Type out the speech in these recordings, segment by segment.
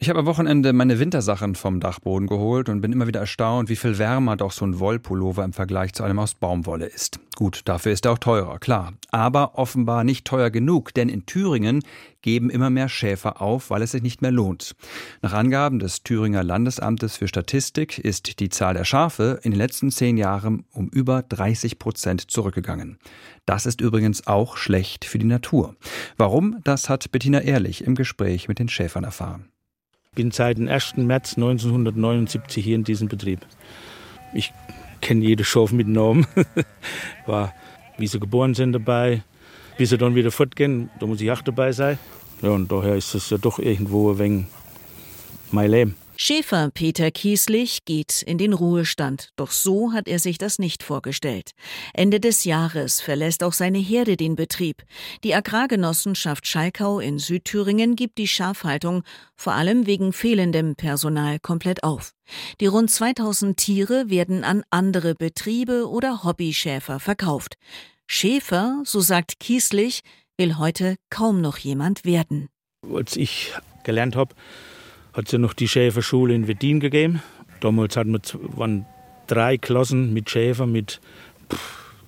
ich habe am Wochenende meine Wintersachen vom Dachboden geholt und bin immer wieder erstaunt, wie viel wärmer doch so ein Wollpullover im Vergleich zu einem aus Baumwolle ist. Gut, dafür ist er auch teurer, klar. Aber offenbar nicht teuer genug, denn in Thüringen geben immer mehr Schäfer auf, weil es sich nicht mehr lohnt. Nach Angaben des Thüringer Landesamtes für Statistik ist die Zahl der Schafe in den letzten zehn Jahren um über 30 Prozent zurückgegangen. Das ist übrigens auch schlecht für die Natur. Warum? Das hat Bettina Ehrlich im Gespräch mit den Schäfern erfahren bin seit dem 1. März 1979 hier in diesem Betrieb. Ich kenne jede Schaf mit Namen. War, wie sie geboren sind dabei, bis sie dann wieder fortgehen, da muss ich auch dabei sein. Ja, und daher ist es ja doch irgendwo ein wenig mein Leben. Schäfer Peter Kieslich geht in den Ruhestand, doch so hat er sich das nicht vorgestellt. Ende des Jahres verlässt auch seine Herde den Betrieb. Die Agrargenossenschaft Schalkau in Südthüringen gibt die Schafhaltung vor allem wegen fehlendem Personal komplett auf. Die rund 2000 Tiere werden an andere Betriebe oder Hobbyschäfer verkauft. Schäfer, so sagt Kieslich, will heute kaum noch jemand werden. Als ich gelernt habe, hat es ja noch die Schäferschule in Wettin gegeben. Damals hatten wir, waren drei Klassen mit Schäfer mit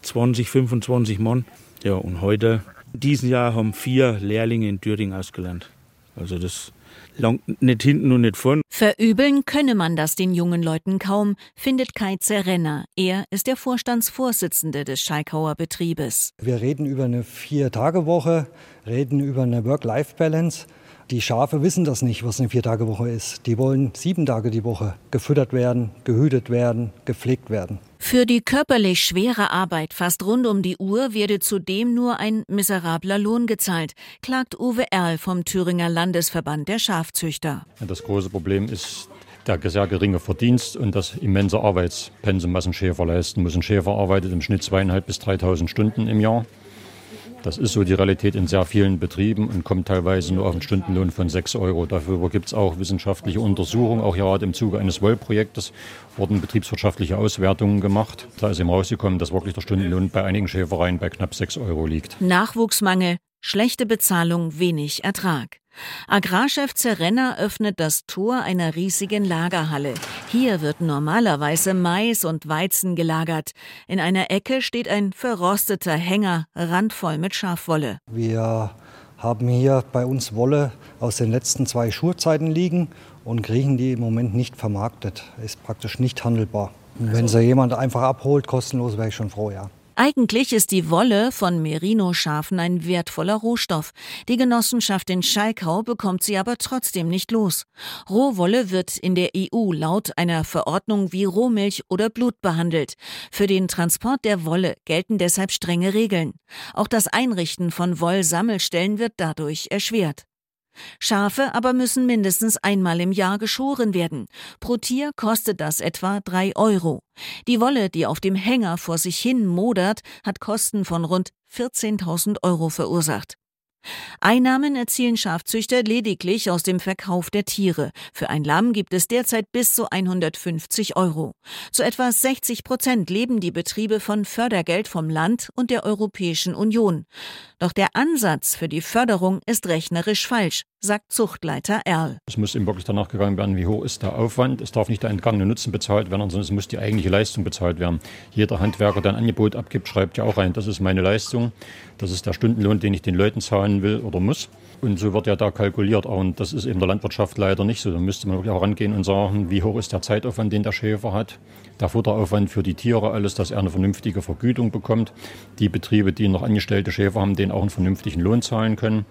20, 25 Mann. Ja, und heute, in diesem Jahr, haben vier Lehrlinge in Thüringen ausgelernt. Also das langt nicht hinten und nicht vorn. Verübeln könne man das den jungen Leuten kaum, findet Kai Zerrenner. Er ist der Vorstandsvorsitzende des Schalkauer Betriebes. Wir reden über eine Vier-Tage-Woche, reden über eine Work-Life-Balance. Die Schafe wissen das nicht, was eine Viertagewoche ist. Die wollen sieben Tage die Woche gefüttert werden, gehütet werden, gepflegt werden. Für die körperlich schwere Arbeit fast rund um die Uhr werde zudem nur ein miserabler Lohn gezahlt, klagt Uwe Erl vom Thüringer Landesverband der Schafzüchter. Das große Problem ist der sehr geringe Verdienst und das immense Arbeitspensum, was ein Schäfer leisten muss. Ein Schäfer arbeitet im Schnitt zweieinhalb bis 3.000 Stunden im Jahr. Das ist so die Realität in sehr vielen Betrieben und kommt teilweise nur auf einen Stundenlohn von 6 Euro. Dafür gibt es auch wissenschaftliche Untersuchungen. Auch gerade im Zuge eines Wollprojektes wurden betriebswirtschaftliche Auswertungen gemacht. Da ist eben rausgekommen, dass wirklich der Stundenlohn bei einigen Schäfereien bei knapp 6 Euro liegt. Nachwuchsmangel, schlechte Bezahlung, wenig Ertrag. Agrarchef Zerrenner öffnet das Tor einer riesigen Lagerhalle. Hier wird normalerweise Mais und Weizen gelagert. In einer Ecke steht ein verrosteter Hänger, randvoll mit Schafwolle. Wir haben hier bei uns Wolle aus den letzten zwei Schurzeiten liegen und kriegen die im Moment nicht vermarktet. Ist praktisch nicht handelbar. Wenn sie jemand einfach abholt, kostenlos, wäre ich schon froh, ja. Eigentlich ist die Wolle von Merino-Schafen ein wertvoller Rohstoff. Die Genossenschaft in Schalkau bekommt sie aber trotzdem nicht los. Rohwolle wird in der EU laut einer Verordnung wie Rohmilch oder Blut behandelt. Für den Transport der Wolle gelten deshalb strenge Regeln. Auch das Einrichten von Wollsammelstellen wird dadurch erschwert. Schafe aber müssen mindestens einmal im Jahr geschoren werden. Pro Tier kostet das etwa drei Euro. Die Wolle, die auf dem Hänger vor sich hin modert, hat Kosten von rund 14.000 Euro verursacht. Einnahmen erzielen Schafzüchter lediglich aus dem Verkauf der Tiere. Für ein Lamm gibt es derzeit bis zu 150 Euro. Zu etwa 60 Prozent leben die Betriebe von Fördergeld vom Land und der Europäischen Union. Doch der Ansatz für die Förderung ist rechnerisch falsch, sagt Zuchtleiter Erl. Es muss eben wirklich danach gegangen werden, wie hoch ist der Aufwand. Es darf nicht der entgangene Nutzen bezahlt werden, sondern es muss die eigentliche Leistung bezahlt werden. Jeder Handwerker, der ein Angebot abgibt, schreibt ja auch rein, das ist meine Leistung, das ist der Stundenlohn, den ich den Leuten zahlen will oder muss. Und so wird ja da kalkuliert. Und das ist eben der Landwirtschaft leider nicht so. Da müsste man wirklich auch rangehen und sagen, wie hoch ist der Zeitaufwand, den der Schäfer hat, der Futteraufwand für die Tiere, alles, dass er eine vernünftige Vergütung bekommt. Die Betriebe, die noch angestellte Schäfer haben, denen auch einen vernünftigen Lohn zahlen können.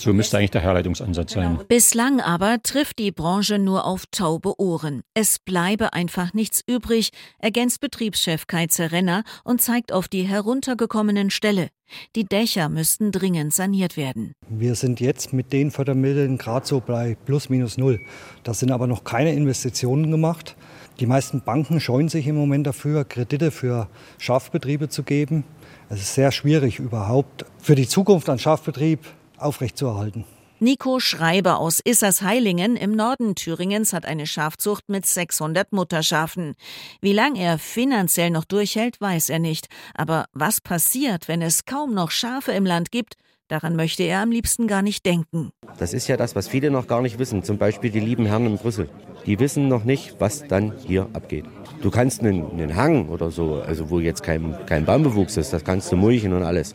So müsste eigentlich der Herleitungsansatz sein. Genau. Bislang aber trifft die Branche nur auf taube Ohren. Es bleibe einfach nichts übrig, ergänzt Betriebschef Kai Zerrenner und zeigt auf die heruntergekommenen Ställe. Die Dächer müssten dringend saniert werden. Wir sind jetzt mit den Fördermitteln gerade so bei plus minus null. Da sind aber noch keine Investitionen gemacht. Die meisten Banken scheuen sich im Moment dafür, Kredite für Schafbetriebe zu geben. Es ist sehr schwierig überhaupt für die Zukunft an Schafbetrieb aufrechtzuerhalten. Nico Schreiber aus Issersheilingen im Norden Thüringens hat eine Schafzucht mit 600 Mutterschafen. Wie lange er finanziell noch durchhält, weiß er nicht. Aber was passiert, wenn es kaum noch Schafe im Land gibt? Daran möchte er am liebsten gar nicht denken. Das ist ja das, was viele noch gar nicht wissen. Zum Beispiel die lieben Herren in Brüssel. Die wissen noch nicht, was dann hier abgeht. Du kannst einen, einen Hang oder so, also wo jetzt kein, kein Baumbewuchs ist, das kannst du mulchen und alles.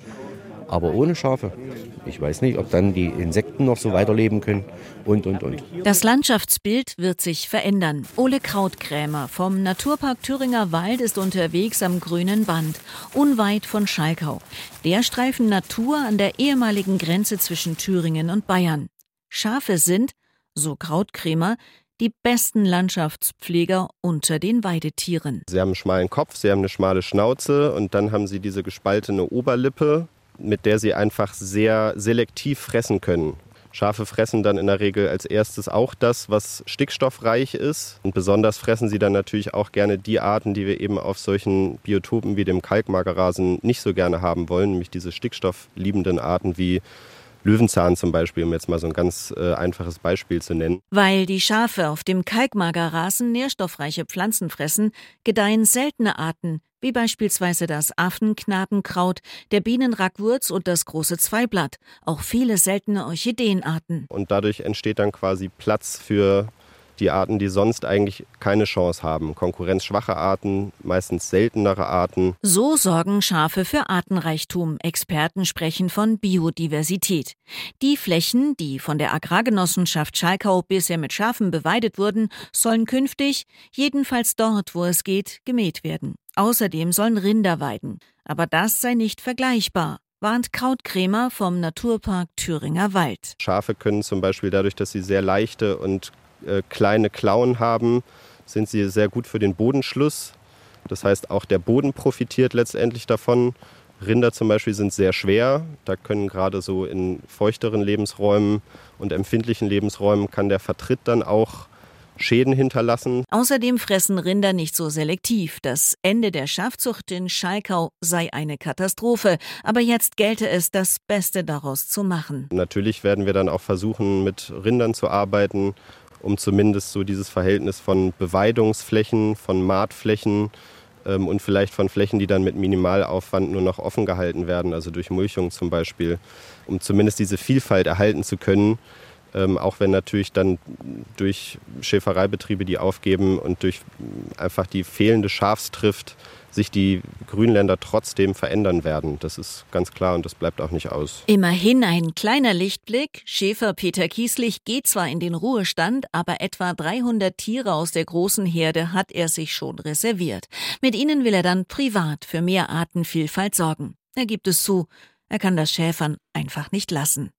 Aber ohne Schafe, ich weiß nicht, ob dann die Insekten noch so weiterleben können und, und, und. Das Landschaftsbild wird sich verändern. Ole Krautkrämer vom Naturpark Thüringer Wald ist unterwegs am grünen Band, unweit von Schalkau. Der Streifen Natur an der ehemaligen Grenze zwischen Thüringen und Bayern. Schafe sind, so Krautkrämer, die besten Landschaftspfleger unter den Weidetieren. Sie haben einen schmalen Kopf, sie haben eine schmale Schnauze und dann haben sie diese gespaltene Oberlippe mit der sie einfach sehr selektiv fressen können. Schafe fressen dann in der Regel als erstes auch das, was stickstoffreich ist. Und besonders fressen sie dann natürlich auch gerne die Arten, die wir eben auf solchen Biotopen wie dem Kalkmagerrasen nicht so gerne haben wollen, nämlich diese stickstoffliebenden Arten wie Löwenzahn zum Beispiel, um jetzt mal so ein ganz äh, einfaches Beispiel zu nennen. Weil die Schafe auf dem Kalkmagerrasen nährstoffreiche Pflanzen fressen, gedeihen seltene Arten, wie beispielsweise das Affenknabenkraut, der Bienenrackwurz und das große Zweiblatt, auch viele seltene Orchideenarten. Und dadurch entsteht dann quasi Platz für die Arten, die sonst eigentlich keine Chance haben. Konkurrenzschwache Arten, meistens seltenere Arten. So sorgen Schafe für Artenreichtum. Experten sprechen von Biodiversität. Die Flächen, die von der Agrargenossenschaft Schalkau bisher mit Schafen beweidet wurden, sollen künftig, jedenfalls dort, wo es geht, gemäht werden. Außerdem sollen Rinder weiden. Aber das sei nicht vergleichbar warnt Krautkrämer vom Naturpark Thüringer Wald. Schafe können zum Beispiel dadurch, dass sie sehr leichte und äh, kleine Klauen haben, sind sie sehr gut für den Bodenschluss. Das heißt, auch der Boden profitiert letztendlich davon. Rinder zum Beispiel sind sehr schwer. Da können gerade so in feuchteren Lebensräumen und empfindlichen Lebensräumen kann der Vertritt dann auch Schäden hinterlassen. Außerdem fressen Rinder nicht so selektiv. Das Ende der Schafzucht in Schalkau sei eine Katastrophe. Aber jetzt gelte es, das Beste daraus zu machen. Natürlich werden wir dann auch versuchen, mit Rindern zu arbeiten um zumindest so dieses Verhältnis von Beweidungsflächen, von Maatflächen ähm, und vielleicht von Flächen, die dann mit Minimalaufwand nur noch offen gehalten werden, also durch Mulchung zum Beispiel, um zumindest diese Vielfalt erhalten zu können. Ähm, auch wenn natürlich dann durch Schäfereibetriebe, die aufgeben und durch einfach die fehlende Schafstrift sich die Grünländer trotzdem verändern werden. Das ist ganz klar und das bleibt auch nicht aus. Immerhin ein kleiner Lichtblick. Schäfer Peter Kieslich geht zwar in den Ruhestand, aber etwa 300 Tiere aus der großen Herde hat er sich schon reserviert. Mit ihnen will er dann privat für mehr Artenvielfalt sorgen. Er gibt es zu, er kann das Schäfern einfach nicht lassen.